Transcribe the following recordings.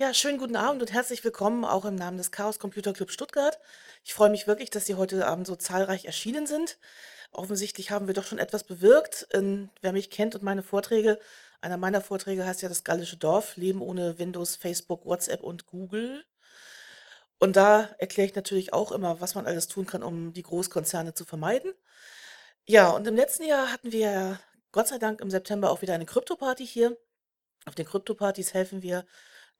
Ja, schönen guten Abend und herzlich willkommen auch im Namen des Chaos Computer Club Stuttgart. Ich freue mich wirklich, dass Sie heute Abend so zahlreich erschienen sind. Offensichtlich haben wir doch schon etwas bewirkt. Ähm, wer mich kennt und meine Vorträge, einer meiner Vorträge heißt ja das gallische Dorf, Leben ohne Windows, Facebook, WhatsApp und Google. Und da erkläre ich natürlich auch immer, was man alles tun kann, um die Großkonzerne zu vermeiden. Ja, und im letzten Jahr hatten wir Gott sei Dank im September auch wieder eine Krypto-Party hier. Auf den Krypto-Partys helfen wir,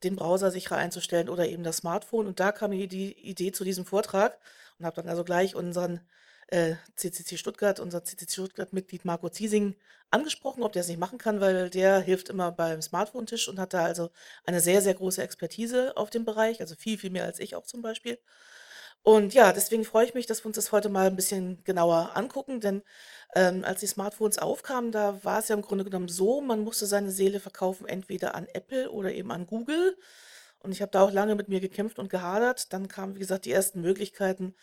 den Browser sicherer einzustellen oder eben das Smartphone. Und da kam mir die Idee zu diesem Vortrag und habe dann also gleich unseren äh, CCC Stuttgart, unser CCC Stuttgart-Mitglied Marco Ziesing angesprochen, ob der es nicht machen kann, weil der hilft immer beim Smartphone-Tisch und hat da also eine sehr, sehr große Expertise auf dem Bereich, also viel, viel mehr als ich auch zum Beispiel. Und ja, deswegen freue ich mich, dass wir uns das heute mal ein bisschen genauer angucken, denn ähm, als die Smartphones aufkamen, da war es ja im Grunde genommen so, man musste seine Seele verkaufen, entweder an Apple oder eben an Google. Und ich habe da auch lange mit mir gekämpft und gehadert. Dann kamen, wie gesagt, die ersten Möglichkeiten,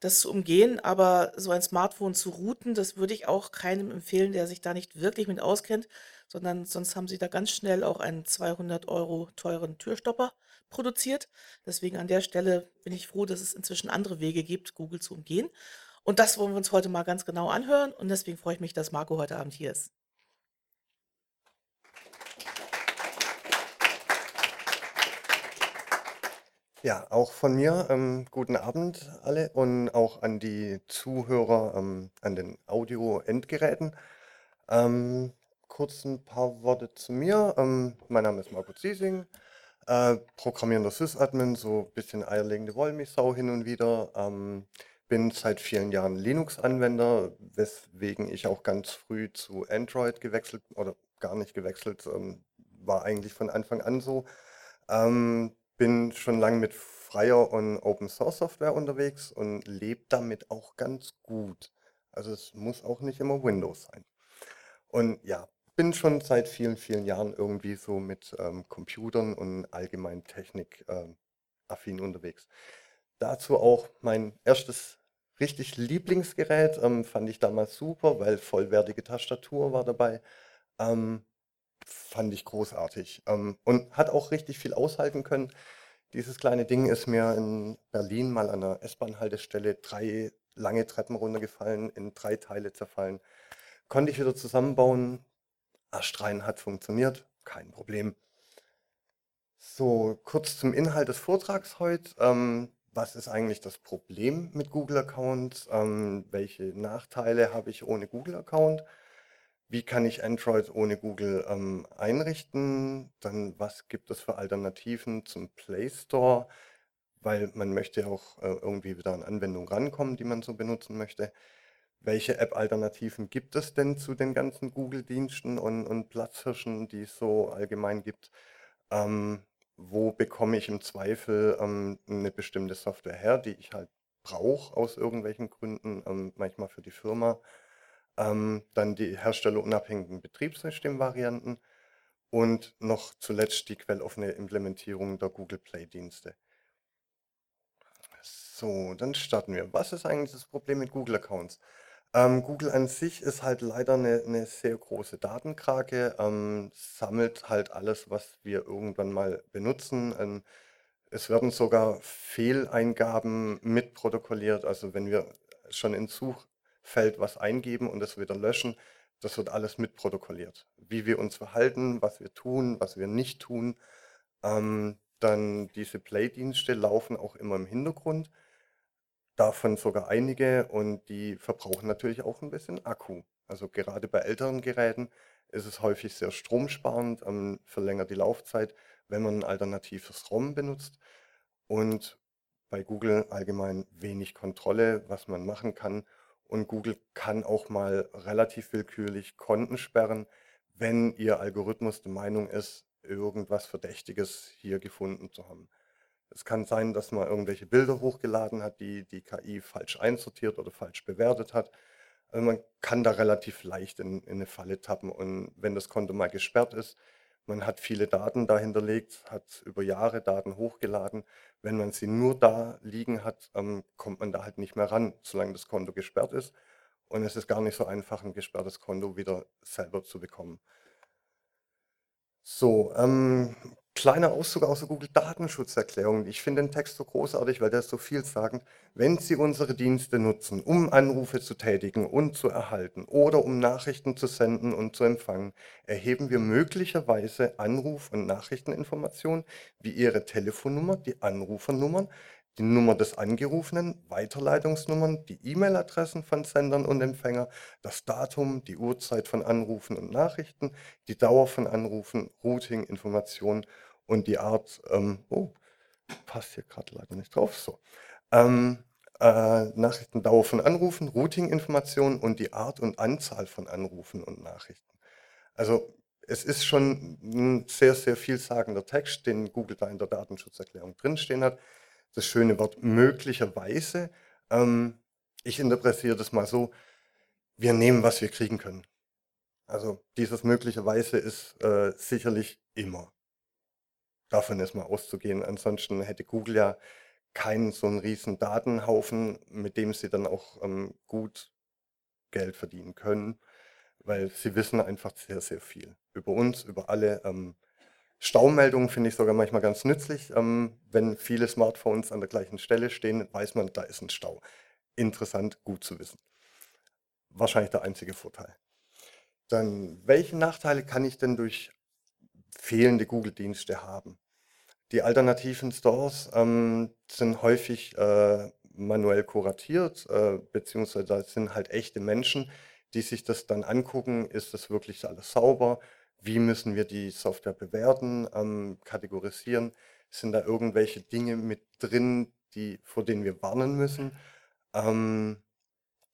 das zu umgehen. Aber so ein Smartphone zu routen, das würde ich auch keinem empfehlen, der sich da nicht wirklich mit auskennt, sondern sonst haben sie da ganz schnell auch einen 200 Euro teuren Türstopper produziert. Deswegen an der Stelle bin ich froh, dass es inzwischen andere Wege gibt, Google zu umgehen. Und das wollen wir uns heute mal ganz genau anhören. Und deswegen freue ich mich, dass Marco heute Abend hier ist. Ja, auch von mir ähm, guten Abend alle und auch an die Zuhörer ähm, an den Audio-Endgeräten. Ähm, kurz ein paar Worte zu mir. Ähm, mein Name ist Marco Ziesing, äh, programmierender Sysadmin, so ein bisschen eierlegende Wollmilchsau hin und wieder. Ähm, bin seit vielen Jahren Linux-Anwender, weswegen ich auch ganz früh zu Android gewechselt oder gar nicht gewechselt, ähm, war eigentlich von Anfang an so. Ähm, bin schon lange mit freier und Open Source Software unterwegs und lebe damit auch ganz gut. Also es muss auch nicht immer Windows sein. Und ja, bin schon seit vielen, vielen Jahren irgendwie so mit ähm, Computern und allgemein Technik ähm, affin unterwegs. Dazu auch mein erstes richtig Lieblingsgerät, ähm, fand ich damals super, weil vollwertige Tastatur war dabei. Ähm, fand ich großartig ähm, und hat auch richtig viel aushalten können. Dieses kleine Ding ist mir in Berlin mal an der S-Bahn-Haltestelle drei lange Treppen runtergefallen, in drei Teile zerfallen. Konnte ich wieder zusammenbauen. Astrein hat funktioniert, kein Problem. So, kurz zum Inhalt des Vortrags heute. Ähm, was ist eigentlich das Problem mit Google-Accounts? Ähm, welche Nachteile habe ich ohne Google-Account? Wie kann ich Android ohne Google ähm, einrichten? Dann, was gibt es für Alternativen zum Play Store? Weil man möchte ja auch äh, irgendwie wieder an Anwendungen rankommen, die man so benutzen möchte. Welche App-Alternativen gibt es denn zu den ganzen Google-Diensten und, und Platzhirschen, die es so allgemein gibt? Ähm, wo bekomme ich im Zweifel ähm, eine bestimmte Software her, die ich halt brauche aus irgendwelchen Gründen, ähm, manchmal für die Firma. Ähm, dann die herstellerunabhängigen Betriebssystemvarianten und noch zuletzt die quelloffene Implementierung der Google Play-Dienste. So, dann starten wir. Was ist eigentlich das Problem mit Google-Accounts? Ähm, Google an sich ist halt leider eine, eine sehr große Datenkrake, ähm, sammelt halt alles, was wir irgendwann mal benutzen. Ähm, es werden sogar Fehleingaben mitprotokolliert. Also wenn wir schon ins Suchfeld was eingeben und es wieder löschen, das wird alles mitprotokolliert. Wie wir uns verhalten, was wir tun, was wir nicht tun. Ähm, dann diese Play-Dienste laufen auch immer im Hintergrund davon sogar einige und die verbrauchen natürlich auch ein bisschen Akku. Also gerade bei älteren Geräten ist es häufig sehr stromsparend, ähm, verlängert die Laufzeit, wenn man ein alternatives ROM benutzt. Und bei Google allgemein wenig Kontrolle, was man machen kann. Und Google kann auch mal relativ willkürlich Konten sperren, wenn ihr Algorithmus der Meinung ist, irgendwas Verdächtiges hier gefunden zu haben. Es kann sein, dass man irgendwelche Bilder hochgeladen hat, die die KI falsch einsortiert oder falsch bewertet hat. Also man kann da relativ leicht in, in eine Falle tappen. Und wenn das Konto mal gesperrt ist, man hat viele Daten da hinterlegt, hat über Jahre Daten hochgeladen. Wenn man sie nur da liegen hat, ähm, kommt man da halt nicht mehr ran, solange das Konto gesperrt ist. Und es ist gar nicht so einfach, ein gesperrtes Konto wieder selber zu bekommen. So, ähm, Kleiner Auszug aus der Google-Datenschutzerklärung. Ich finde den Text so großartig, weil der ist so vielsagend. Wenn Sie unsere Dienste nutzen, um Anrufe zu tätigen und zu erhalten oder um Nachrichten zu senden und zu empfangen, erheben wir möglicherweise Anruf- und Nachrichteninformationen wie Ihre Telefonnummer, die Anrufernummern, die Nummer des Angerufenen, Weiterleitungsnummern, die E-Mail-Adressen von Sendern und Empfänger, das Datum, die Uhrzeit von Anrufen und Nachrichten, die Dauer von Anrufen, Routing, Informationen und die Art, ähm, oh, passt hier gerade leider nicht drauf, so. Ähm, äh, Nachrichtendauer von Anrufen, Routing-Informationen und die Art und Anzahl von Anrufen und Nachrichten. Also es ist schon ein sehr, sehr vielsagender Text, den Google da in der Datenschutzerklärung drinstehen hat das schöne Wort möglicherweise. Ähm, ich interpretiere das mal so, wir nehmen, was wir kriegen können. Also dieses möglicherweise ist äh, sicherlich immer. Davon ist mal auszugehen. Ansonsten hätte Google ja keinen so einen riesen Datenhaufen, mit dem sie dann auch ähm, gut Geld verdienen können, weil sie wissen einfach sehr, sehr viel über uns, über alle. Ähm, Staumeldungen finde ich sogar manchmal ganz nützlich. Ähm, wenn viele Smartphones an der gleichen Stelle stehen, weiß man, da ist ein Stau. Interessant, gut zu wissen. Wahrscheinlich der einzige Vorteil. Dann, welche Nachteile kann ich denn durch fehlende Google-Dienste haben? Die alternativen Stores ähm, sind häufig äh, manuell kuratiert, äh, beziehungsweise sind halt echte Menschen, die sich das dann angucken, ist das wirklich alles sauber, wie müssen wir die Software bewerten, ähm, kategorisieren? Sind da irgendwelche Dinge mit drin, die, vor denen wir warnen müssen? Ähm,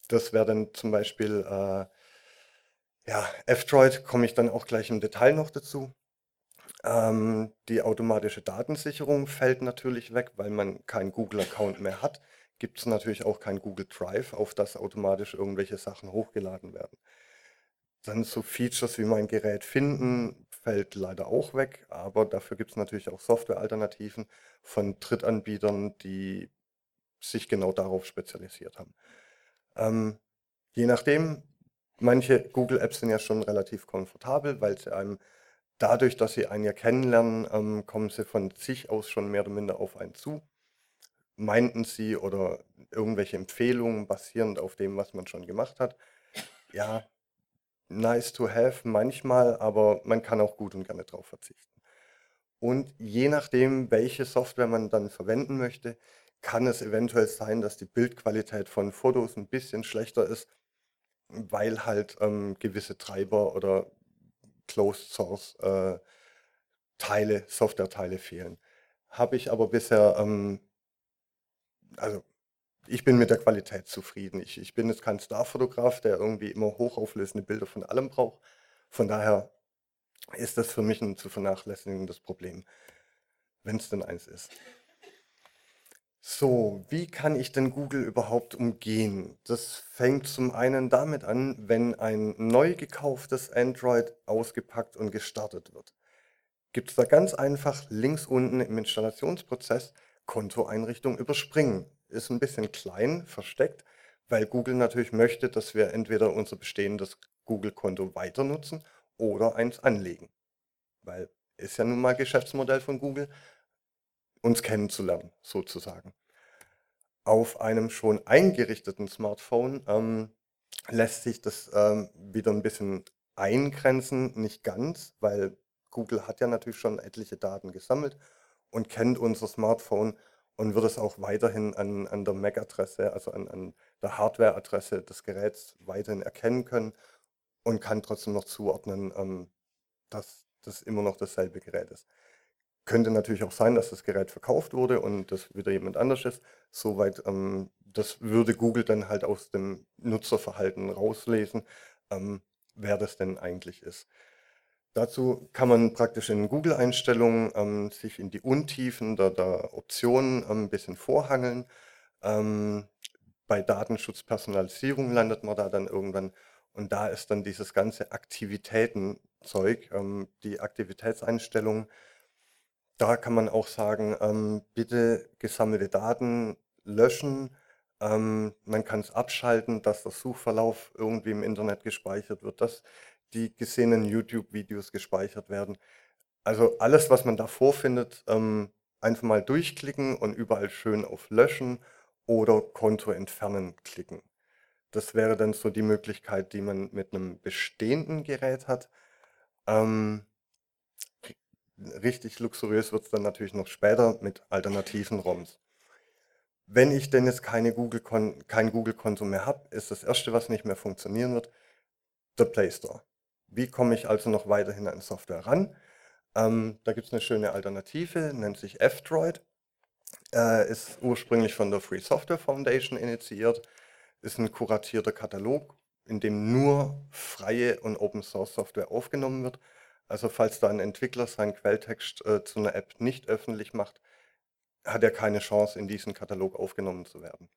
das wäre dann zum Beispiel, äh, ja, F-Droid komme ich dann auch gleich im Detail noch dazu. Ähm, die automatische Datensicherung fällt natürlich weg, weil man keinen Google-Account mehr hat. Gibt es natürlich auch kein Google Drive, auf das automatisch irgendwelche Sachen hochgeladen werden. Dann so Features wie mein Gerät finden, fällt leider auch weg, aber dafür gibt es natürlich auch Softwarealternativen von Drittanbietern, die sich genau darauf spezialisiert haben. Ähm, je nachdem, manche Google-Apps sind ja schon relativ komfortabel, weil sie einem dadurch, dass sie einen ja kennenlernen, ähm, kommen sie von sich aus schon mehr oder minder auf einen zu. Meinten sie oder irgendwelche Empfehlungen basierend auf dem, was man schon gemacht hat. Ja, nice to have manchmal, aber man kann auch gut und gerne drauf verzichten. Und je nachdem, welche Software man dann verwenden möchte, kann es eventuell sein, dass die Bildqualität von Fotos ein bisschen schlechter ist, weil halt ähm, gewisse Treiber oder Closed Source äh, Teile, Software-Teile fehlen. Habe ich aber bisher, ähm, also ich bin mit der Qualität zufrieden. Ich, ich bin jetzt kein Starfotograf, der irgendwie immer hochauflösende Bilder von allem braucht. Von daher ist das für mich ein zu vernachlässigendes Problem, wenn es denn eins ist. So, wie kann ich denn Google überhaupt umgehen? Das fängt zum einen damit an, wenn ein neu gekauftes Android ausgepackt und gestartet wird. Gibt es da ganz einfach links unten im Installationsprozess Kontoeinrichtung überspringen ist ein bisschen klein, versteckt, weil Google natürlich möchte, dass wir entweder unser bestehendes Google-Konto weiter nutzen oder eins anlegen. Weil ist ja nun mal Geschäftsmodell von Google, uns kennenzulernen, sozusagen. Auf einem schon eingerichteten Smartphone ähm, lässt sich das ähm, wieder ein bisschen eingrenzen, nicht ganz, weil Google hat ja natürlich schon etliche Daten gesammelt und kennt unser Smartphone und wird es auch weiterhin an, an der MAC-Adresse, also an, an der Hardware-Adresse des Geräts weiterhin erkennen können und kann trotzdem noch zuordnen, ähm, dass das immer noch dasselbe Gerät ist. Könnte natürlich auch sein, dass das Gerät verkauft wurde und das wieder jemand anders ist. Soweit, ähm, das würde Google dann halt aus dem Nutzerverhalten rauslesen, ähm, wer das denn eigentlich ist. Dazu kann man praktisch in Google-Einstellungen ähm, sich in die Untiefen der, der Optionen ähm, ein bisschen vorhangeln. Ähm, bei Datenschutzpersonalisierung landet man da dann irgendwann und da ist dann dieses ganze Aktivitätenzeug, ähm, die Aktivitätseinstellungen. Da kann man auch sagen, ähm, bitte gesammelte Daten löschen. Ähm, man kann es abschalten, dass der Suchverlauf irgendwie im Internet gespeichert wird, dass die gesehenen YouTube-Videos gespeichert werden. Also alles, was man da vorfindet, ähm, einfach mal durchklicken und überall schön auf Löschen oder Konto entfernen klicken. Das wäre dann so die Möglichkeit, die man mit einem bestehenden Gerät hat. Ähm, richtig luxuriös wird es dann natürlich noch später mit alternativen ROMs. Wenn ich denn jetzt keine Google kein Google-Konto mehr habe, ist das Erste, was nicht mehr funktionieren wird, der Play Store. Wie komme ich also noch weiterhin an Software ran? Ähm, da gibt es eine schöne Alternative, nennt sich F-Droid. Äh, ist ursprünglich von der Free Software Foundation initiiert, ist ein kuratierter Katalog, in dem nur freie und Open Source Software aufgenommen wird. Also falls da ein Entwickler seinen Quelltext äh, zu einer App nicht öffentlich macht, hat er keine Chance, in diesen Katalog aufgenommen zu werden.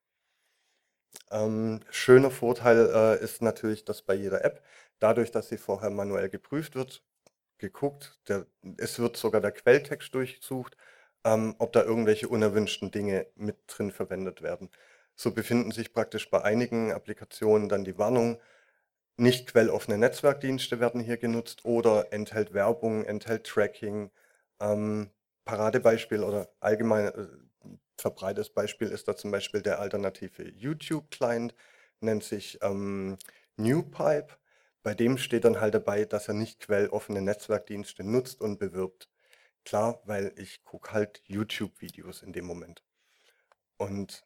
Ähm, schöner Vorteil äh, ist natürlich, dass bei jeder App, dadurch, dass sie vorher manuell geprüft wird, geguckt, der, es wird sogar der Quelltext durchsucht, ähm, ob da irgendwelche unerwünschten Dinge mit drin verwendet werden. So befinden sich praktisch bei einigen Applikationen dann die Warnung, nicht quelloffene Netzwerkdienste werden hier genutzt oder enthält Werbung, enthält Tracking. Ähm, Paradebeispiel oder allgemein äh, verbreitetes Beispiel ist da zum Beispiel der alternative YouTube-Client, nennt sich ähm, NewPipe. Bei dem steht dann halt dabei, dass er nicht quelloffene Netzwerkdienste nutzt und bewirbt. Klar, weil ich gucke halt YouTube-Videos in dem Moment. Und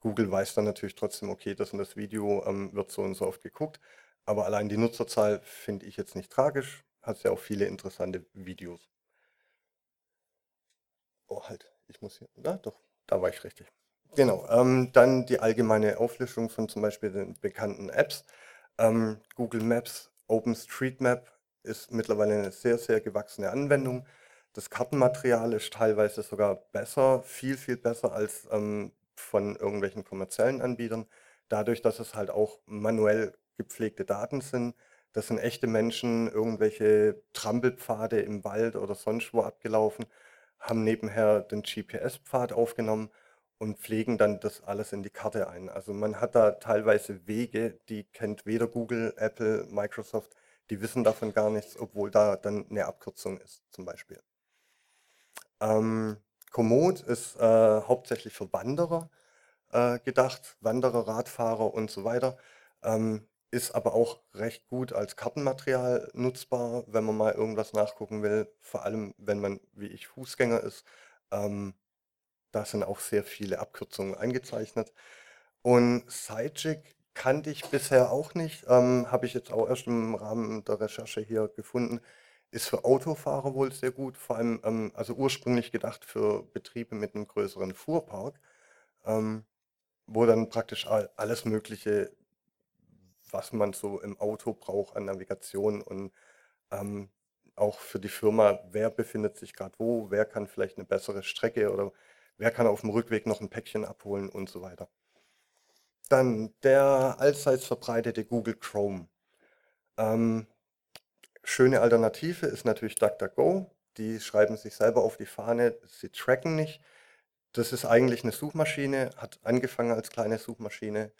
Google weiß dann natürlich trotzdem, okay, das und das Video ähm, wird so und so oft geguckt. Aber allein die Nutzerzahl finde ich jetzt nicht tragisch. Hat ja auch viele interessante Videos. Oh, halt, ich muss hier. Na, doch, da war ich richtig. Genau. Ähm, dann die allgemeine Auflistung von zum Beispiel den bekannten Apps. Ähm, Google Maps, OpenStreetMap ist mittlerweile eine sehr, sehr gewachsene Anwendung. Das Kartenmaterial ist teilweise sogar besser, viel, viel besser als ähm, von irgendwelchen kommerziellen Anbietern. Dadurch, dass es halt auch manuell gepflegte Daten sind. Das sind echte Menschen, irgendwelche Trampelpfade im Wald oder sonst wo abgelaufen haben nebenher den GPS-Pfad aufgenommen und pflegen dann das alles in die Karte ein. Also man hat da teilweise Wege, die kennt weder Google, Apple, Microsoft, die wissen davon gar nichts, obwohl da dann eine Abkürzung ist, zum Beispiel. Ähm, Komoot ist äh, hauptsächlich für Wanderer äh, gedacht, Wanderer, Radfahrer und so weiter. Ähm, ist aber auch recht gut als Kartenmaterial nutzbar, wenn man mal irgendwas nachgucken will, vor allem wenn man wie ich Fußgänger ist. Ähm, da sind auch sehr viele Abkürzungen eingezeichnet. Und Sidechick kannte ich bisher auch nicht, ähm, habe ich jetzt auch erst im Rahmen der Recherche hier gefunden. Ist für Autofahrer wohl sehr gut, vor allem, ähm, also ursprünglich gedacht für Betriebe mit einem größeren Fuhrpark, ähm, wo dann praktisch alles Mögliche was man so im Auto braucht an Navigation und ähm, auch für die Firma, wer befindet sich gerade wo, wer kann vielleicht eine bessere Strecke oder wer kann auf dem Rückweg noch ein Päckchen abholen und so weiter. Dann der allseits verbreitete Google Chrome. Ähm, schöne Alternative ist natürlich DuckDuckGo. Die schreiben sich selber auf die Fahne, sie tracken nicht. Das ist eigentlich eine Suchmaschine, hat angefangen als kleine Suchmaschine,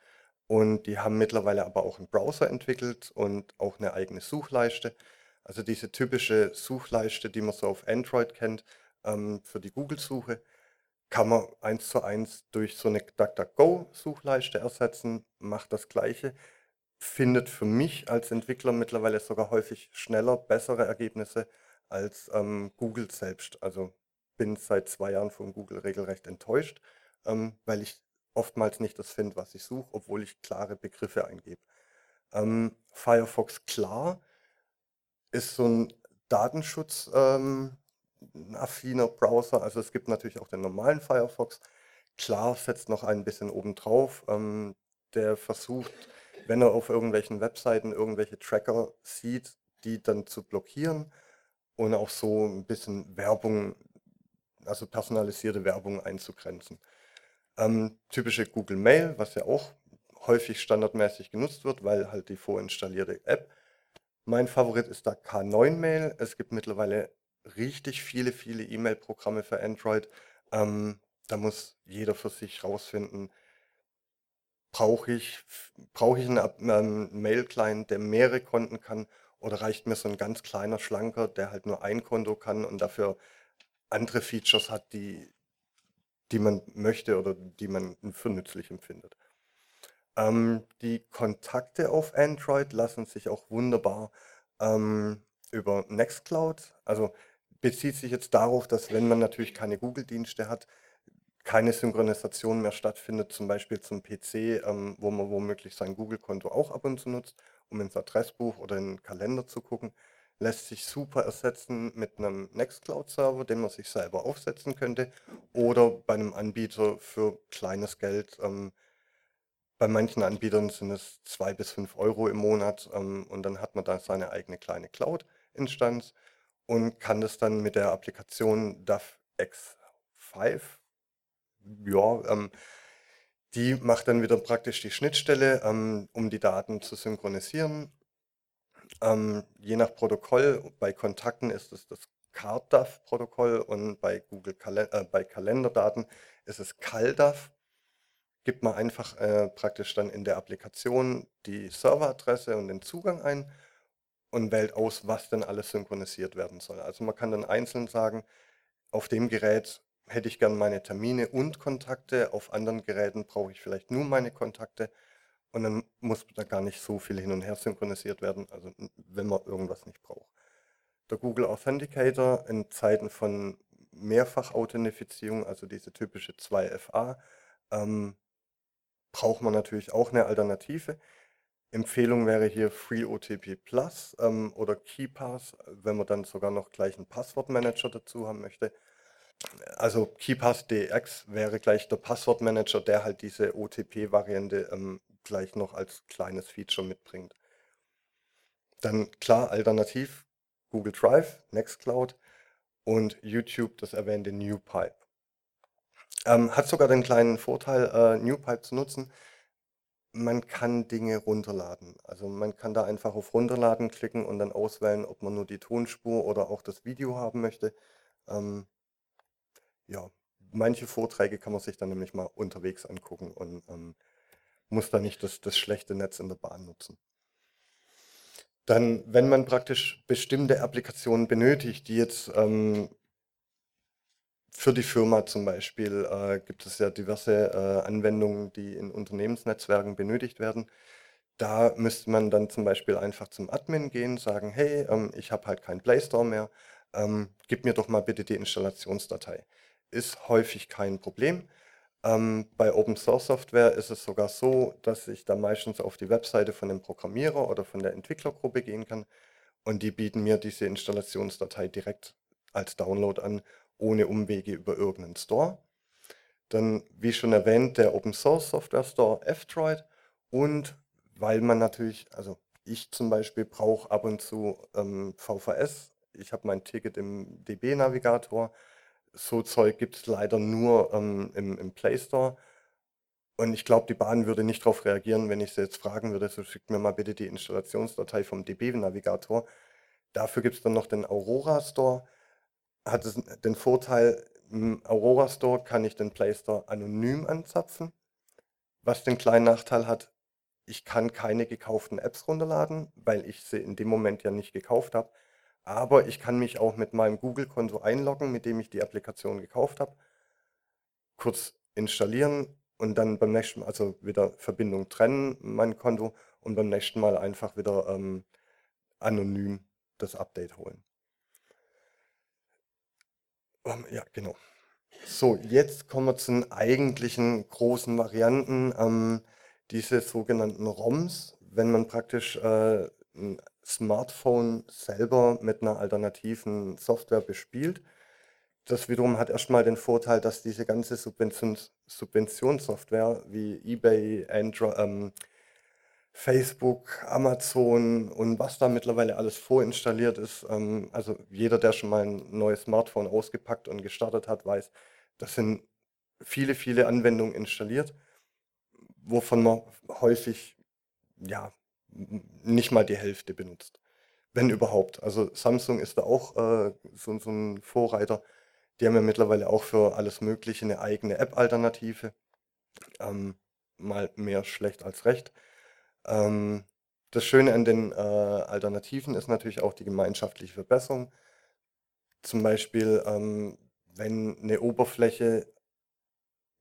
und die haben mittlerweile aber auch einen Browser entwickelt und auch eine eigene Suchleiste. Also diese typische Suchleiste, die man so auf Android kennt, ähm, für die Google-Suche, kann man eins zu eins durch so eine DuckDuckGo-Suchleiste ersetzen, macht das Gleiche, findet für mich als Entwickler mittlerweile sogar häufig schneller bessere Ergebnisse als ähm, Google selbst. Also bin seit zwei Jahren von Google regelrecht enttäuscht, ähm, weil ich oftmals nicht das finde, was ich suche, obwohl ich klare Begriffe eingebe. Ähm, Firefox Klar ist so ein Datenschutz ähm, Browser. Also es gibt natürlich auch den normalen Firefox. Klar setzt noch ein bisschen obendrauf. Ähm, der versucht, wenn er auf irgendwelchen Webseiten irgendwelche Tracker sieht, die dann zu blockieren und auch so ein bisschen Werbung, also personalisierte Werbung einzugrenzen. Ähm, typische Google Mail, was ja auch häufig standardmäßig genutzt wird, weil halt die vorinstallierte App. Mein Favorit ist da K9 Mail. Es gibt mittlerweile richtig viele, viele E-Mail-Programme für Android. Ähm, da muss jeder für sich rausfinden, brauche ich, brauche ich einen ähm, Mail-Client, der mehrere Konten kann Oder reicht mir so ein ganz kleiner Schlanker, der halt nur ein Konto kann und dafür andere Features hat, die die man möchte oder die man für nützlich empfindet. Ähm, die Kontakte auf Android lassen sich auch wunderbar ähm, über Nextcloud, also bezieht sich jetzt darauf, dass wenn man natürlich keine Google-Dienste hat, keine Synchronisation mehr stattfindet, zum Beispiel zum PC, ähm, wo man womöglich sein Google-Konto auch ab und zu nutzt, um ins Adressbuch oder in den Kalender zu gucken, lässt sich super ersetzen mit einem Nextcloud-Server, den man sich selber aufsetzen könnte, oder bei einem Anbieter für kleines Geld. Ähm, bei manchen Anbietern sind es zwei bis fünf Euro im Monat ähm, und dann hat man da seine eigene kleine Cloud-Instanz und kann das dann mit der Applikation DAF X5, ja, ähm, die macht dann wieder praktisch die Schnittstelle, ähm, um die Daten zu synchronisieren. Ähm, je nach Protokoll, bei Kontakten ist es das CardDAV-Protokoll und bei Google Kalen äh, bei Kalenderdaten ist es CalDAV. Gibt man einfach äh, praktisch dann in der Applikation die Serveradresse und den Zugang ein und wählt aus, was denn alles synchronisiert werden soll. Also man kann dann einzeln sagen, auf dem Gerät hätte ich gern meine Termine und Kontakte, auf anderen Geräten brauche ich vielleicht nur meine Kontakte und dann muss da gar nicht so viel hin und her synchronisiert werden, also wenn man irgendwas nicht braucht. Der Google Authenticator in Zeiten von Mehrfach-Authentifizierung, also diese typische 2FA, ähm, braucht man natürlich auch eine Alternative. Empfehlung wäre hier FreeOTP Plus ähm, oder KeyPass, wenn man dann sogar noch gleich einen Passwortmanager dazu haben möchte. Also KeyPass DX wäre gleich der Passwortmanager, der halt diese OTP-Variante ähm, gleich noch als kleines Feature mitbringt. Dann klar, alternativ Google Drive, Nextcloud und YouTube, das erwähnte NewPipe. Ähm, hat sogar den kleinen Vorteil, äh, NewPipe zu nutzen. Man kann Dinge runterladen. Also man kann da einfach auf Runterladen klicken und dann auswählen, ob man nur die Tonspur oder auch das Video haben möchte. Ähm, ja, manche Vorträge kann man sich dann nämlich mal unterwegs angucken und ähm, muss da nicht das, das schlechte Netz in der Bahn nutzen. Dann, wenn man praktisch bestimmte Applikationen benötigt, die jetzt ähm, für die Firma zum Beispiel äh, gibt es ja diverse äh, Anwendungen, die in Unternehmensnetzwerken benötigt werden. Da müsste man dann zum Beispiel einfach zum Admin gehen, sagen, hey, ähm, ich habe halt keinen Play Store mehr, ähm, gib mir doch mal bitte die Installationsdatei. Ist häufig kein Problem. Ähm, bei Open Source Software ist es sogar so, dass ich da meistens auf die Webseite von dem Programmierer oder von der Entwicklergruppe gehen kann und die bieten mir diese Installationsdatei direkt als Download an, ohne Umwege über irgendeinen Store. Dann, wie schon erwähnt, der Open Source Software Store F-Droid und weil man natürlich, also ich zum Beispiel brauche ab und zu ähm, VVS. Ich habe mein Ticket im DB-Navigator so Zeug gibt es leider nur ähm, im, im Play Store. Und ich glaube, die Bahn würde nicht darauf reagieren, wenn ich sie jetzt fragen würde, so schickt mir mal bitte die Installationsdatei vom DB-Navigator. Dafür gibt es dann noch den Aurora Store. Hat es den Vorteil, im Aurora Store kann ich den Play Store anonym anzapfen. Was den kleinen Nachteil hat, ich kann keine gekauften Apps runterladen, weil ich sie in dem Moment ja nicht gekauft habe. Aber ich kann mich auch mit meinem Google-Konto einloggen, mit dem ich die Applikation gekauft habe, kurz installieren und dann beim nächsten Mal, also wieder Verbindung trennen, mein Konto, und beim nächsten Mal einfach wieder ähm, anonym das Update holen. Ähm, ja, genau. So, jetzt kommen wir zu den eigentlichen großen Varianten, ähm, diese sogenannten ROMs, wenn man praktisch äh, ein Smartphone selber mit einer alternativen Software bespielt. Das wiederum hat erstmal den Vorteil, dass diese ganze Subventions Subventionssoftware wie eBay, Android, ähm, Facebook, Amazon und was da mittlerweile alles vorinstalliert ist, ähm, also jeder, der schon mal ein neues Smartphone ausgepackt und gestartet hat, weiß, das sind viele, viele Anwendungen installiert, wovon man häufig ja nicht mal die Hälfte benutzt. Wenn überhaupt. Also Samsung ist da auch äh, so, so ein Vorreiter. Die haben ja mittlerweile auch für alles Mögliche eine eigene App-Alternative. Ähm, mal mehr schlecht als recht. Ähm, Das Schöne an den, äh, Alternativen ist natürlich auch die gemeinschaftliche Verbesserung. Zum Beispiel, ähm, wenn eine Oberfläche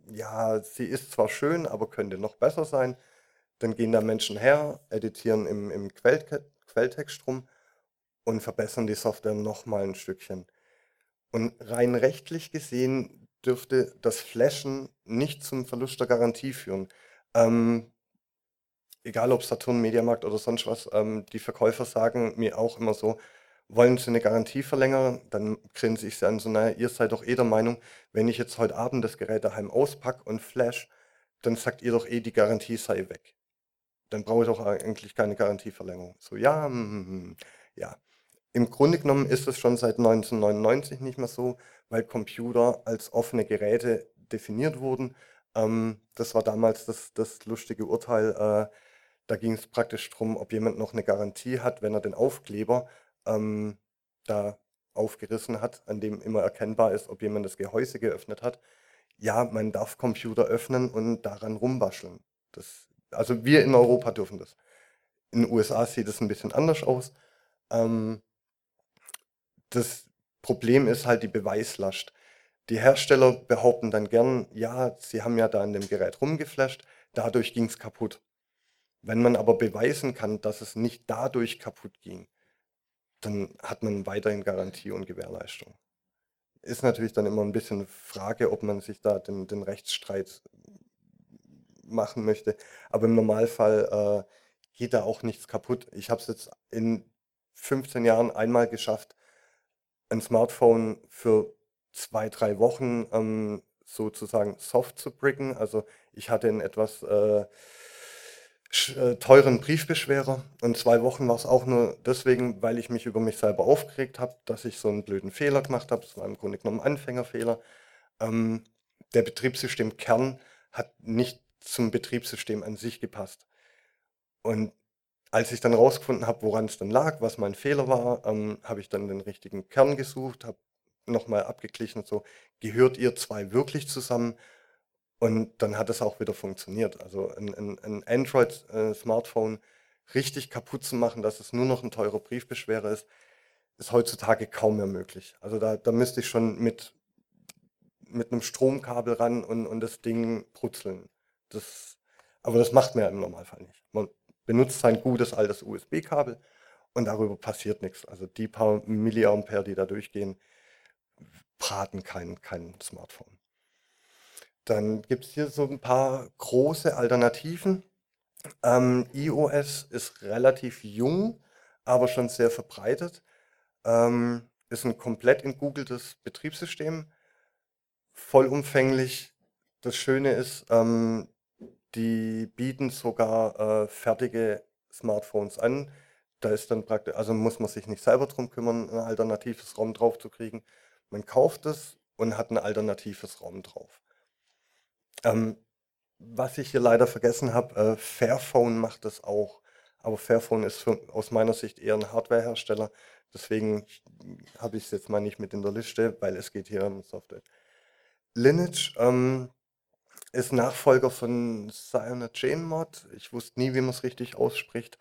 ja, sie ist zwar schön, aber könnte noch besser sein, dann gehen da Menschen her, editieren im im Quelltext rum und verbessern die Software noch mal 'n Stückchen. Und rein rechtlich gesehen dürfte das Flashen nicht zum Verlust der Garantie führen. Ähm egal ob Saturn, Mediamarkt oder sonst was, ähm, die Verkäufer sagen mir auch immer so: „Wollen Sie eine Garantie verlängern?“ Dann grinse ich sie an, so: „Na ja, ihr seid doch eh der Meinung, wenn ich jetzt heute Abend das Gerät daheim auspacke und flash, dann sagt ihr doch eh, die Garantie sei weg. Dann brauche ich doch eigentlich keine Garantieverlängerung.“ So: „Ja, hm, ja.“ Im Grunde genommen ist es schon seit 1999 nicht mehr so, weil Computer als offene Geräte definiert wurden. Ähm, das war damals das das lustige Urteil, äh da ging es praktisch drum, ob jemand noch eine Garantie hat, wenn er den Aufkleber, ähm, da aufgerissen hat, an dem immer erkennbar ist, ob jemand das Gehäuse geöffnet hat. Ja, man darf Computer öffnen und daran rumwascheln. Das also, wir in Europa dürfen das. In den USA sieht es ein bisschen anders aus. Ähm das Problem ist halt die Beweislast. Die Hersteller behaupten dann gern: „Ja, sie haben ja da an dem Gerät rumgeflasht, dadurch ging es kaputt.“ wenn man aber beweisen kann, dass es nicht dadurch kaputt ging, dann hat man weiterhin Garantie und Gewährleistung. Ist natürlich dann immer ein bisschen Frage, ob man sich da den den Rechtsstreit machen möchte, aber im Normalfall, äh, geht da auch nichts kaputt. Ich habe es jetzt in 15 Jahren einmal geschafft, ein Smartphone für 2, 3 Wochen, ähm, sozusagen soft zu bricken. Also, ich hatte 'n etwas, äh äh, teuren Briefbeschwerer und zwei Wochen war es auch nur deswegen, weil ich mich über mich selber aufgeregt habe, dass ich so einen blöden Fehler gemacht habe. Das war im Grunde genommen 'n Anfängerfehler. Ähm, der Betriebssystemkern hat nicht zum Betriebssystem an sich gepasst. Und als ich dann rausgefunden habe, woran es dann lag, was mein Fehler war, ähm, habe ich dann den richtigen Kern gesucht, habe noch mal abgeglichen so: „Gehört ihr 2 wirklich zusammen?“ und dann hat es auch wieder funktioniert. Also 'n 'n 'n Android, äh, richtig kaputt zu machen, dass es nur noch 'n teurer Briefbeschwerer ist, ist heutzutage kaum mehr möglich. Also, da da müsste ich schon mit mit 'nem Stromkabel ran und und das Ding brutzeln. Das aber das macht man ja im Normalfall nicht. Man benutzt sein gutes altes USB-Kabel und darüber passiert nix. Also, die paar Milliampere, die da durchgehen, braten kein kein Smartphone. Dann gibt es hier so ein paar große Alternativen. Ähm, iOS ist relativ jung, aber schon sehr verbreitet. Ähm, ist ein komplett entgoogeltes Betriebssystem, vollumfänglich. Das Schöne ist, ähm, die bieten sogar, äh, fertige Smartphones an. Da ist dann praktisch also muss man sich nicht selber drum kümmern, 'n alternatives ROM draufzukriegen. Man kauft es und hat ein alternatives ROM drauf. Ähm, was ich hier leider vergessen habe, äh, Fairphone macht das auch. Aber Fairphone ist für aus meiner Sicht eher 'n Hardwarehersteller. Deswegen habe ich es jetzt mal nicht mit in der Liste, weil es geht hier um Software. Lineage, ähm, ist Nachfolger von CyanogenMod. Ich wusste nie, wie man es richtig ausspricht.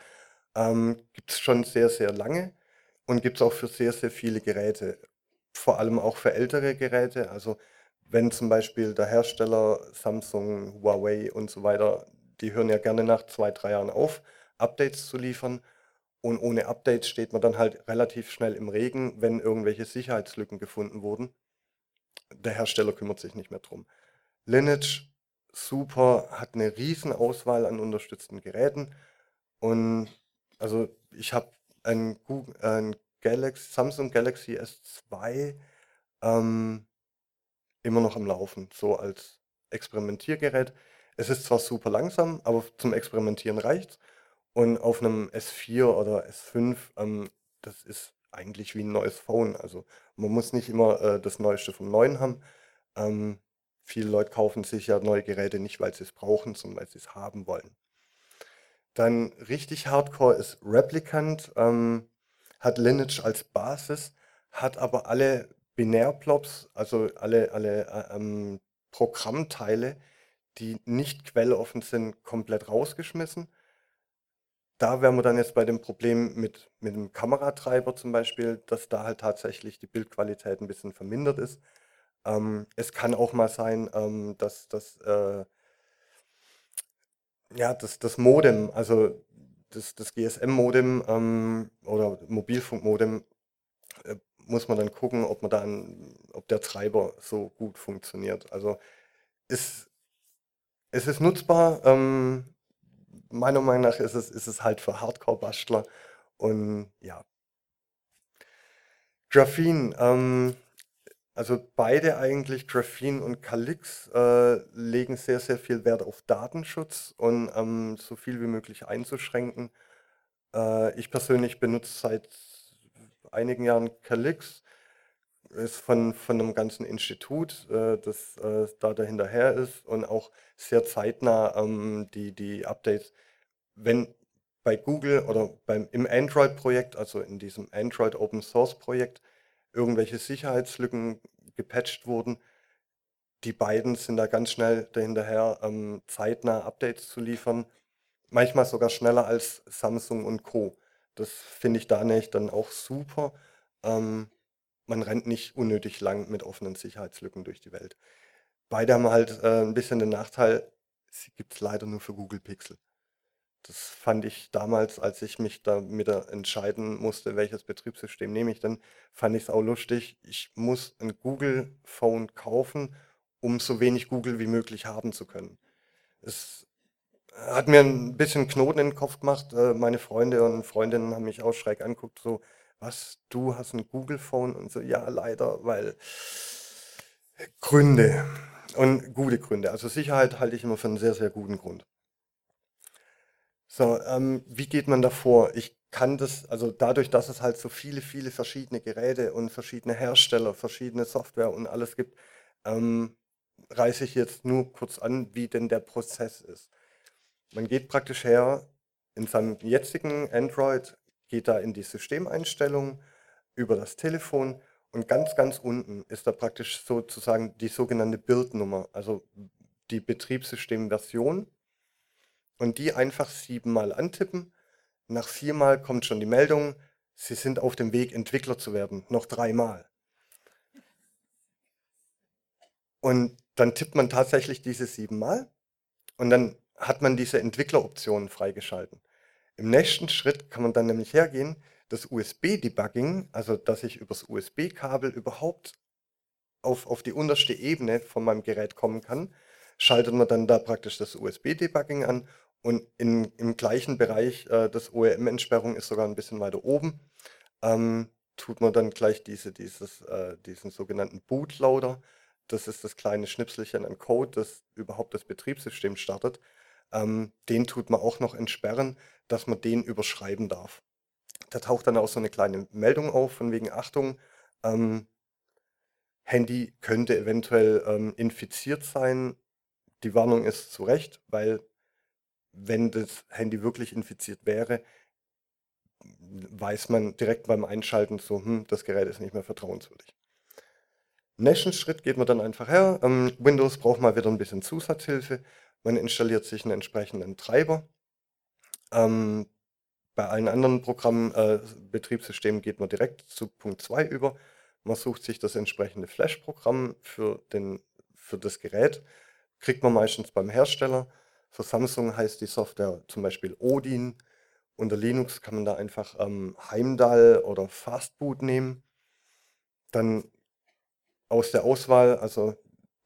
Ähm, es schon sehr, sehr lange und gibt es auch für sehr, sehr viele Geräte, vor allem auch für ältere Geräte. Also wenn zum Beispiel der Hersteller Samsung, Huawei und so weiter, die hören ja gerne nach 2, 3 Jahren auf, Updates zu liefern. Und ohne Updates steht man dann halt relativ schnell im Regen, wenn irgendwelche Sicherheitslücken gefunden wurden. Der Hersteller kümmert sich nicht mehr drum. Lineage, super, hat eine riesen Auswahl an unterstützten Geräten. Und also ich habe ein, ein Galaxy, Samsung Galaxy S2, ähm, immer noch am Laufen, so als Experimentiergerät. Es ist zwar super langsam, aber zum Experimentieren reicht's. Und auf einem S4 oder S5, ähm, das ist eigentlich wie ein neues Phone. Also, man muss nicht immer, äh, das Neueste vom Neuen haben. Ähm, viele Leute kaufen sich ja neue Geräte nicht, weil sie es brauchen, sondern weil sie es haben wollen. Dann richtig Hardcore ist Replicant, ähm, hat Lineage als Basis, hat aber alle Binärblobs, also alle alle, äh, ähm, Programmteile, die nicht quelloffen sind, komplett rausgeschmissen. da wären wir dann jetzt bei dem Problem mit, mit dem Kameratreiber zum Beispiel, dass da halt tatsächlich die Bildqualität ein bisschen vermindert ist. Ähm, es kann auch mal sein, ähm, dass, dass äh, ja, das, das Modem, also das, das GSM-Modem ähm, oder Mobilfunkmodem, äh, muss man dann gucken, ob man dann, ob der Treiber so gut funktioniert. Also ist, es ist nutzbar. Ähm, meiner Meinung nach ist es, ist es halt für Hardcore-Bastler. Und ja. Graphene, ähm, also beide eigentlich, Graphene und Calyx, äh, legen sehr, sehr viel Wert auf Datenschutz und ähm, so viel wie möglich einzuschränken. Äh, ich persönlich benutze seit einigen Jahren Calyx, ist von, von einem ganzen Institut, äh, das äh, da dahinterher ist und auch sehr zeitnah ähm, die, die Updates, wenn bei Google oder beim, im Android-Projekt, also in diesem Android Open Source Projekt, irgendwelche Sicherheitslücken gepatcht wurden. Die beiden sind da ganz schnell dahinterher, ähm, zeitnah Updates zu liefern. Manchmal sogar schneller als Samsung und Co. Das finde ich da nicht dann auch super. Ähm, man rennt nicht unnötig lang mit offenen Sicherheitslücken durch die Welt. Beide haben halt äh, ein bisschen den Nachteil, sie gibt es leider nur für Google Pixel. Das fand ich damals, als ich mich da wieder entscheiden musste, welches Betriebssystem nehme ich denn, fand ich es auch lustig. Ich muss ein Google Phone kaufen, um so wenig Google wie möglich haben zu können. Es hat mir ein bisschen Knoten in den Kopf gemacht. Äh, meine Freunde und Freundinnen haben mich auch schräg angeguckt, so, was, du hast ein Google Phone? Und so, ja, leider, weil Gründe und gute Gründe. Also Sicherheit halte ich immer für einen sehr, sehr guten Grund. So, ähm, wie geht man da vor? Ich kann das, also dadurch, dass es halt so viele, viele verschiedene Geräte und verschiedene Hersteller, verschiedene Software und alles gibt, ähm, reiße ich jetzt nur kurz an, wie denn der Prozess ist. Man geht praktisch her in seinem jetzigen Android, geht da in die Systemeinstellungen über das Telefon und ganz, ganz unten ist da praktisch sozusagen die sogenannte Bildnummer, also die Betriebssystemversion und die einfach siebenmal antippen. Nach viermal kommt schon die Meldung, Sie sind auf dem Weg, Entwickler zu werden. Noch dreimal. Und dann tippt man tatsächlich diese siebenmal und dann hat man diese Entwickleroptionen freigeschalten. Im nächsten Schritt kann man dann nämlich hergehen, das USB-Debugging, also dass ich übers USB-Kabel überhaupt auf, auf die unterste Ebene von meinem Gerät kommen kann, schaltet man dann da praktisch das USB-Debugging an und in, im gleichen Bereich, äh, das OEM-Entsperrung ist sogar ein bisschen weiter oben, ähm, tut man dann gleich diese, dieses, äh, diesen sogenannten Bootloader. Das ist das kleine Schnipselchen an Code, das überhaupt das Betriebssystem startet. Ähm, den tut man auch noch entsperren, dass man den überschreiben darf. Da taucht dann auch so eine kleine Meldung auf, von wegen Achtung, ähm, Handy könnte eventuell ähm, infiziert sein. Die Warnung ist zu Recht, weil wenn das Handy wirklich infiziert wäre, weiß man direkt beim Einschalten so, hm, das Gerät ist nicht mehr vertrauenswürdig. Nächsten Schritt geht man dann einfach her. Ähm, Windows braucht mal wieder ein bisschen Zusatzhilfe. Man installiert sich einen entsprechenden Treiber. Ähm, bei allen anderen Programmen, äh, Betriebssystemen geht man direkt zu Punkt 2 über. Man sucht sich das entsprechende Flash-Programm für, für das Gerät. Kriegt man meistens beim Hersteller. Für Samsung heißt die Software zum Beispiel Odin. Unter Linux kann man da einfach ähm, Heimdall oder Fastboot nehmen. Dann aus der Auswahl, also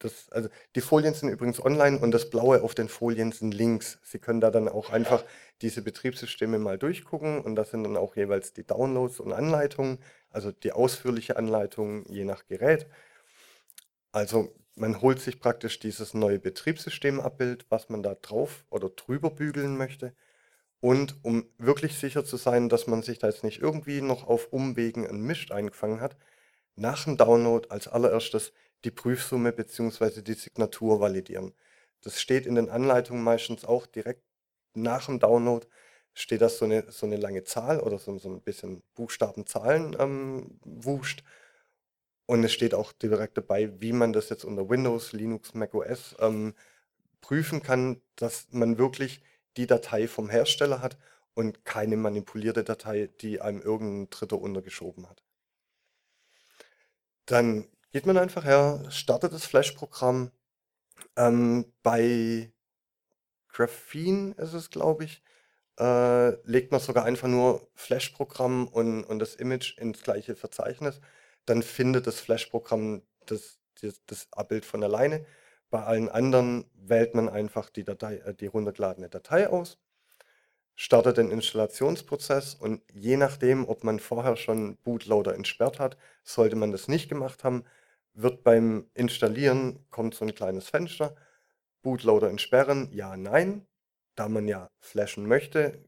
das, also die Folien sind übrigens online und das Blaue auf den Folien sind Links. Sie können da dann auch einfach diese Betriebssysteme mal durchgucken und das sind dann auch jeweils die Downloads und Anleitungen, also die ausführliche Anleitung je nach Gerät. Also man holt sich praktisch dieses neue Betriebssystemabbild, was man da drauf oder drüber bügeln möchte. Und um wirklich sicher zu sein, dass man sich da jetzt nicht irgendwie noch auf Umwegen einen Mist eingefangen hat, nach dem Download als allererstes die Prüfsumme bzw. die Signatur validieren. Das steht in den Anleitungen meistens auch direkt nach dem Download, steht das so eine, so eine lange Zahl oder so, so ein bisschen Buchstabenzahlen ähm. Und es steht auch direkt dabei, wie man das jetzt unter Windows, Linux, macOS ähm, prüfen kann, dass man wirklich die Datei vom Hersteller hat und keine manipulierte Datei, die einem irgendein Dritter untergeschoben hat. Dann geht man einfach her, startet das Flash-Programm. Ähm, bei Graphene ist es, glaube ich, äh, legt man sogar einfach nur Flash-Programm und, und das Image ins gleiche Verzeichnis. Dann findet das Flash-Programm das, das, das Abbild von alleine. Bei allen anderen wählt man einfach die, Datei, äh, die runtergeladene Datei aus, startet den Installationsprozess und je nachdem, ob man vorher schon Bootloader entsperrt hat, sollte man das nicht gemacht haben, wird beim Installieren, kommt so ein kleines Fenster, Bootloader entsperren, ja, nein. Da man ja flashen möchte,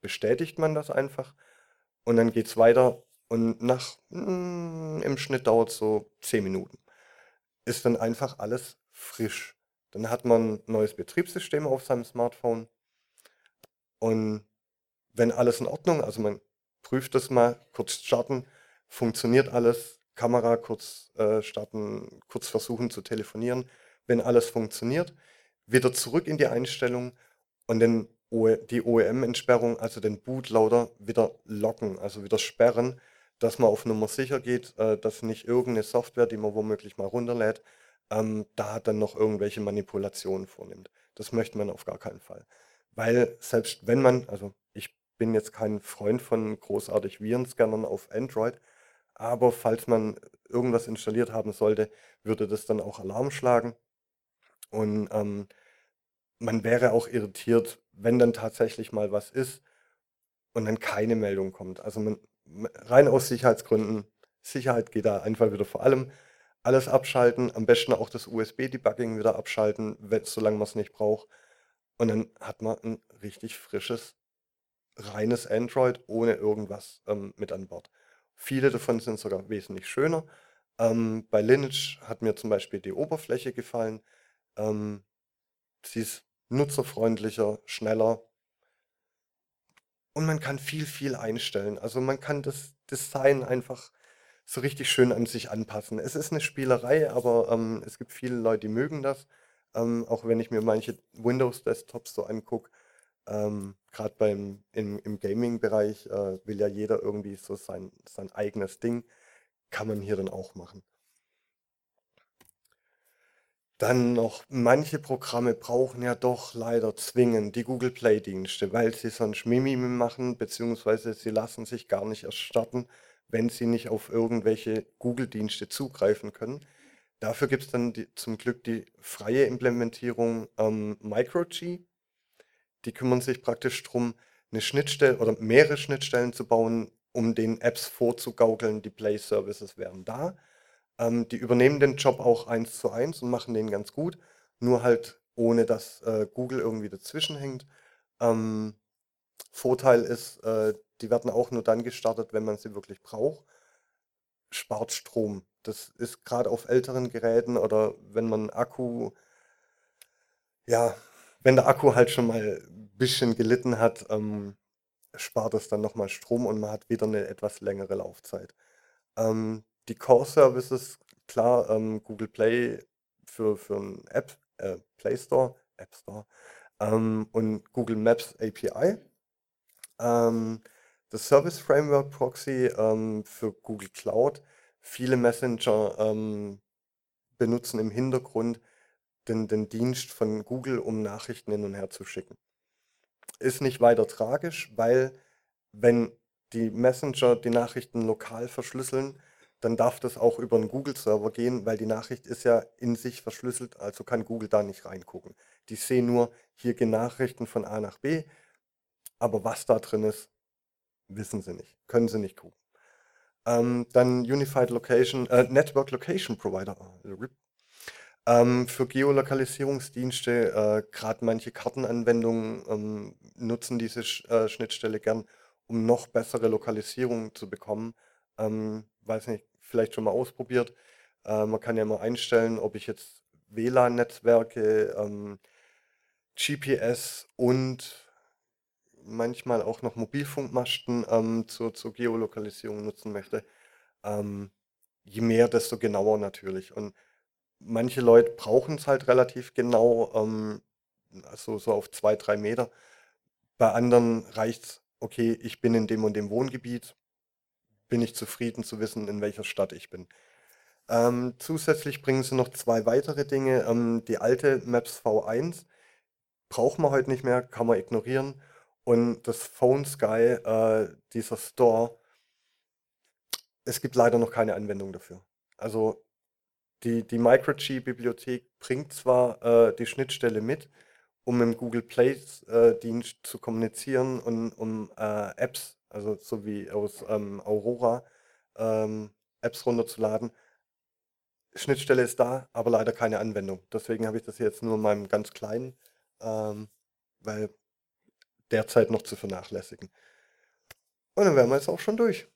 bestätigt man das einfach und dann geht es weiter und nach mm, im Schnitt dauert es so 10 Minuten. Ist dann einfach alles frisch. Dann hat man ein neues Betriebssystem auf seinem Smartphone und wenn alles in Ordnung, also man prüft das mal, kurz starten, funktioniert alles, Kamera kurz äh, starten, kurz versuchen zu telefonieren. Wenn alles funktioniert, wieder zurück in die Einstellung und den die OEM-Entsperrung, also den Bootloader, wieder locken, also wieder sperren, dass man auf Nummer sicher geht, äh, dass nicht irgendeine Software, die man womöglich mal runterlädt, ähm, da dann noch irgendwelche Manipulationen vornimmt. Das möchte man auf gar keinen Fall. Weil selbst wenn man, also ich bin jetzt kein Freund von großartig Virenscannern auf Android, aber falls man irgendwas installiert haben sollte, würde das dann auch Alarm schlagen. Und ähm, man wäre auch irritiert, wenn dann tatsächlich mal was ist und dann keine Meldung kommt. Also man, rein aus Sicherheitsgründen, Sicherheit geht da einfach wieder vor allem. Alles abschalten, am besten auch das USB-Debugging wieder abschalten, wenn, solange man es nicht braucht. Und dann hat man ein richtig frisches, reines Android ohne irgendwas ähm, mit an Bord. Viele davon sind sogar wesentlich schöner. Ähm, bei Lineage hat mir zum Beispiel die Oberfläche gefallen. Ähm, sie ist nutzerfreundlicher, schneller. Und man kann viel, viel einstellen. Also man kann das Design einfach so richtig schön an sich anpassen. Es ist eine Spielerei, aber ähm, es gibt viele Leute, die mögen das. Ähm, auch wenn ich mir manche Windows-Desktops so angucke, ähm, gerade im, im Gaming-Bereich äh, will ja jeder irgendwie so sein, sein eigenes Ding. Kann man hier dann auch machen. Dann noch, manche Programme brauchen ja doch leider zwingend die Google Play-Dienste, weil sie sonst Mimimi machen, beziehungsweise sie lassen sich gar nicht erst starten, wenn sie nicht auf irgendwelche Google-Dienste zugreifen können. Dafür gibt es dann die, zum Glück die freie Implementierung ähm, MicroG. Die kümmern sich praktisch darum, eine Schnittstelle oder mehrere Schnittstellen zu bauen, um den Apps vorzugaukeln, die Play-Services wären da. Ähm, die übernehmen den Job auch eins zu eins und machen den ganz gut, nur halt ohne dass äh, Google irgendwie dazwischen hängt. Ähm, Vorteil ist, äh, die werden auch nur dann gestartet, wenn man sie wirklich braucht. Spart Strom. Das ist gerade auf älteren Geräten oder wenn man Akku, ja, wenn der Akku halt schon mal ein bisschen gelitten hat, ähm, spart es dann nochmal Strom und man hat wieder eine etwas längere Laufzeit. Ähm, die Core-Services, klar, ähm, Google Play für, für einen App, äh, Play Store, App Store ähm, und Google Maps API. Ähm, das Service Framework Proxy ähm, für Google Cloud. Viele Messenger ähm, benutzen im Hintergrund den, den Dienst von Google, um Nachrichten hin und her zu schicken. Ist nicht weiter tragisch, weil wenn die Messenger die Nachrichten lokal verschlüsseln, dann darf das auch über einen Google-Server gehen, weil die Nachricht ist ja in sich verschlüsselt, also kann Google da nicht reingucken. Die sehen nur, hier gehen Nachrichten von A nach B, aber was da drin ist, wissen sie nicht, können sie nicht gucken. Ähm, dann Unified Location, äh, Network Location Provider, äh, RIP. Ähm, für Geolokalisierungsdienste, äh, gerade manche Kartenanwendungen ähm, nutzen diese Sch äh, Schnittstelle gern, um noch bessere Lokalisierung zu bekommen. Ähm, weiß nicht, vielleicht schon mal ausprobiert. Äh, man kann ja mal einstellen, ob ich jetzt WLAN-Netzwerke, ähm, GPS und manchmal auch noch Mobilfunkmasten ähm, zur, zur Geolokalisierung nutzen möchte. Ähm, je mehr, desto genauer natürlich. Und manche Leute brauchen es halt relativ genau, ähm, also so auf zwei, drei Meter. Bei anderen reicht's: „Okay, ich bin in dem und dem Wohngebiet. Bin ich zufrieden zu wissen, in welcher Stadt ich bin?“ Ähm, zusätzlich bringen sie noch 2 weitere Dinge. Ähm, die alte Maps V1 braucht man heute nicht mehr, kann man ignorieren. Und das Phone Sky, äh, dieser Store es gibt leider noch keine Anwendung dafür. Also, die die MicroG-Bibliothek bringt zwar, äh, die Schnittstelle mit, um im Google Play äh, zu kommunizieren und um, äh, Apps, also so wie aus, ähm, Aurora, ähm, Apps runterzuladen. Schnittstelle ist da, aber leider keine Anwendung. Deswegen habe ich das jetzt nur in meinem ganz kleinen, ähm, weil derzeit noch zu vernachlässigen. Und dann wären wir jetzt auch schon durch.